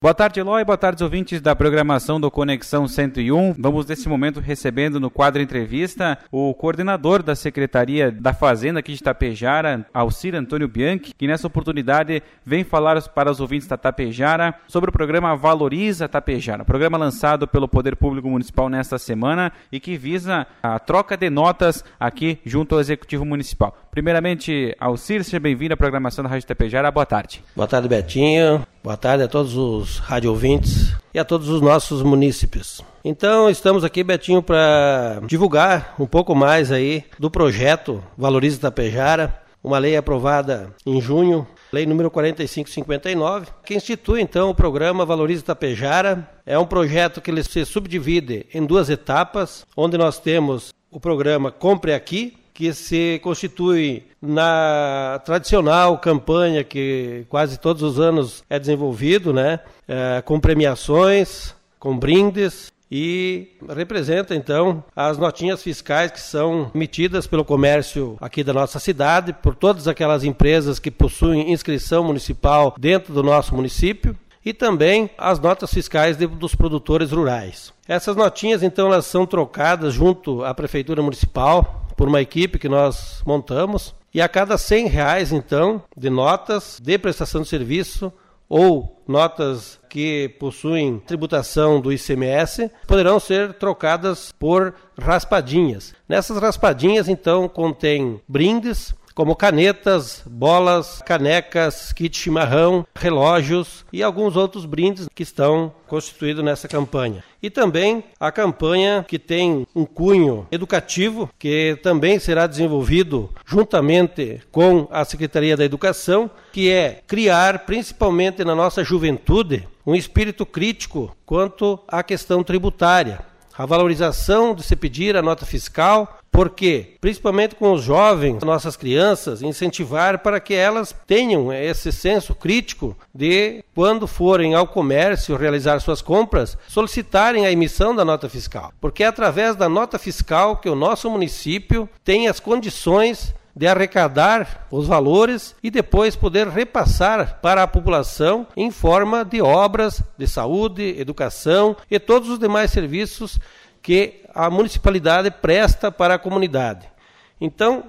Boa tarde, Eloy. Boa tarde, ouvintes da programação do Conexão 101. Vamos, nesse momento, recebendo no quadro entrevista o coordenador da Secretaria da Fazenda aqui de Tapejara, Alcir Antônio Bianchi, que nessa oportunidade vem falar para os ouvintes da Tapejara sobre o programa Valoriza Tapejara, programa lançado pelo Poder Público Municipal nesta semana e que visa a troca de notas aqui junto ao Executivo Municipal. Primeiramente, Alcir, seja bem-vindo à programação da Rádio Tapejara. Boa tarde. Boa tarde, Betinho. Boa tarde a todos os rádio ouvintes e a todos os nossos munícipes. Então, estamos aqui, Betinho, para divulgar um pouco mais aí do projeto Valoriza Tapejara, uma lei aprovada em junho, lei número 4559, que institui então o programa Valoriza Tapejara. É um projeto que ele se subdivide em duas etapas, onde nós temos o programa Compre Aqui, que se constitui na tradicional campanha que quase todos os anos é desenvolvido, né, é, com premiações, com brindes e representa então as notinhas fiscais que são emitidas pelo comércio aqui da nossa cidade, por todas aquelas empresas que possuem inscrição municipal dentro do nosso município e também as notas fiscais de, dos produtores rurais. Essas notinhas então elas são trocadas junto à prefeitura municipal por uma equipe que nós montamos. E a cada 100 reais, então, de notas de prestação de serviço ou notas que possuem tributação do ICMS poderão ser trocadas por raspadinhas. Nessas raspadinhas, então, contém brindes como canetas, bolas, canecas, kit chimarrão, relógios e alguns outros brindes que estão constituídos nessa campanha. E também a campanha que tem um cunho educativo, que também será desenvolvido juntamente com a Secretaria da Educação, que é criar, principalmente na nossa juventude, um espírito crítico quanto à questão tributária a valorização de se pedir a nota fiscal, porque, principalmente com os jovens, nossas crianças, incentivar para que elas tenham esse senso crítico de, quando forem ao comércio realizar suas compras, solicitarem a emissão da nota fiscal. Porque é através da nota fiscal que o nosso município tem as condições de arrecadar os valores e depois poder repassar para a população em forma de obras de saúde, educação e todos os demais serviços que a municipalidade presta para a comunidade. Então,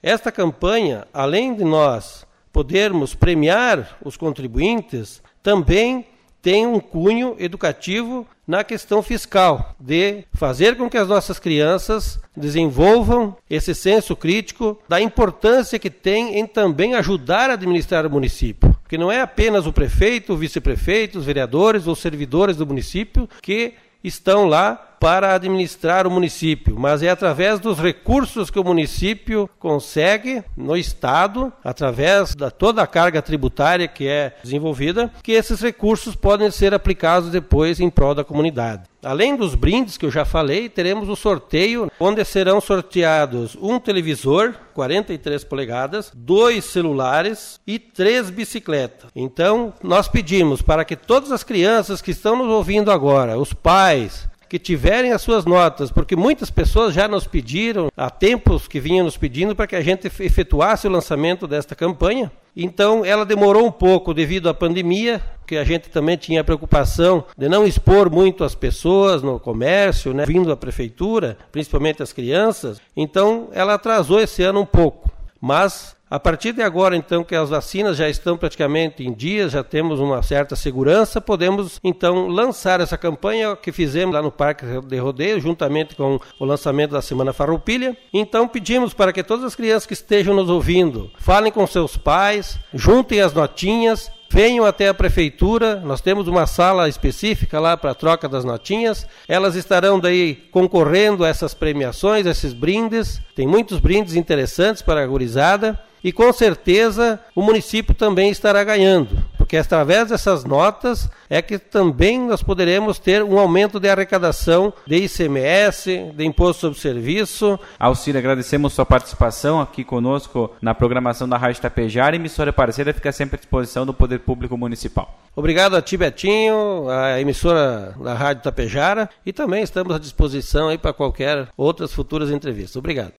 esta campanha, além de nós podermos premiar os contribuintes, também tem um cunho educativo na questão fiscal, de fazer com que as nossas crianças desenvolvam esse senso crítico da importância que tem em também ajudar a administrar o município. Porque não é apenas o prefeito, o vice-prefeito, os vereadores ou servidores do município que estão lá para administrar o município, mas é através dos recursos que o município consegue no estado, através da toda a carga tributária que é desenvolvida, que esses recursos podem ser aplicados depois em prol da comunidade. Além dos brindes que eu já falei, teremos o sorteio, onde serão sorteados um televisor, 43 polegadas, dois celulares e três bicicletas. Então, nós pedimos para que todas as crianças que estão nos ouvindo agora, os pais, que tiverem as suas notas, porque muitas pessoas já nos pediram, há tempos que vinham nos pedindo para que a gente efetuasse o lançamento desta campanha. Então, ela demorou um pouco devido à pandemia, que a gente também tinha a preocupação de não expor muito as pessoas no comércio, né, vindo da prefeitura, principalmente as crianças. Então, ela atrasou esse ano um pouco. Mas a partir de agora, então, que as vacinas já estão praticamente em dias, já temos uma certa segurança, podemos então lançar essa campanha que fizemos lá no Parque de Rodeio, juntamente com o lançamento da Semana Farroupilha. Então, pedimos para que todas as crianças que estejam nos ouvindo falem com seus pais, juntem as notinhas, venham até a prefeitura, nós temos uma sala específica lá para a troca das notinhas. Elas estarão daí concorrendo a essas premiações, a esses brindes. Tem muitos brindes interessantes para a gurizada e com certeza o município também estará ganhando, porque através dessas notas é que também nós poderemos ter um aumento de arrecadação de ICMS, de Imposto sobre Serviço. Alcira, agradecemos sua participação aqui conosco na programação da Rádio Tapejara. Emissora parceira fica sempre à disposição do Poder Público Municipal. Obrigado a ti, Betinho, a emissora da Rádio Tapejara e também estamos à disposição aí para qualquer outras futuras entrevistas. Obrigado.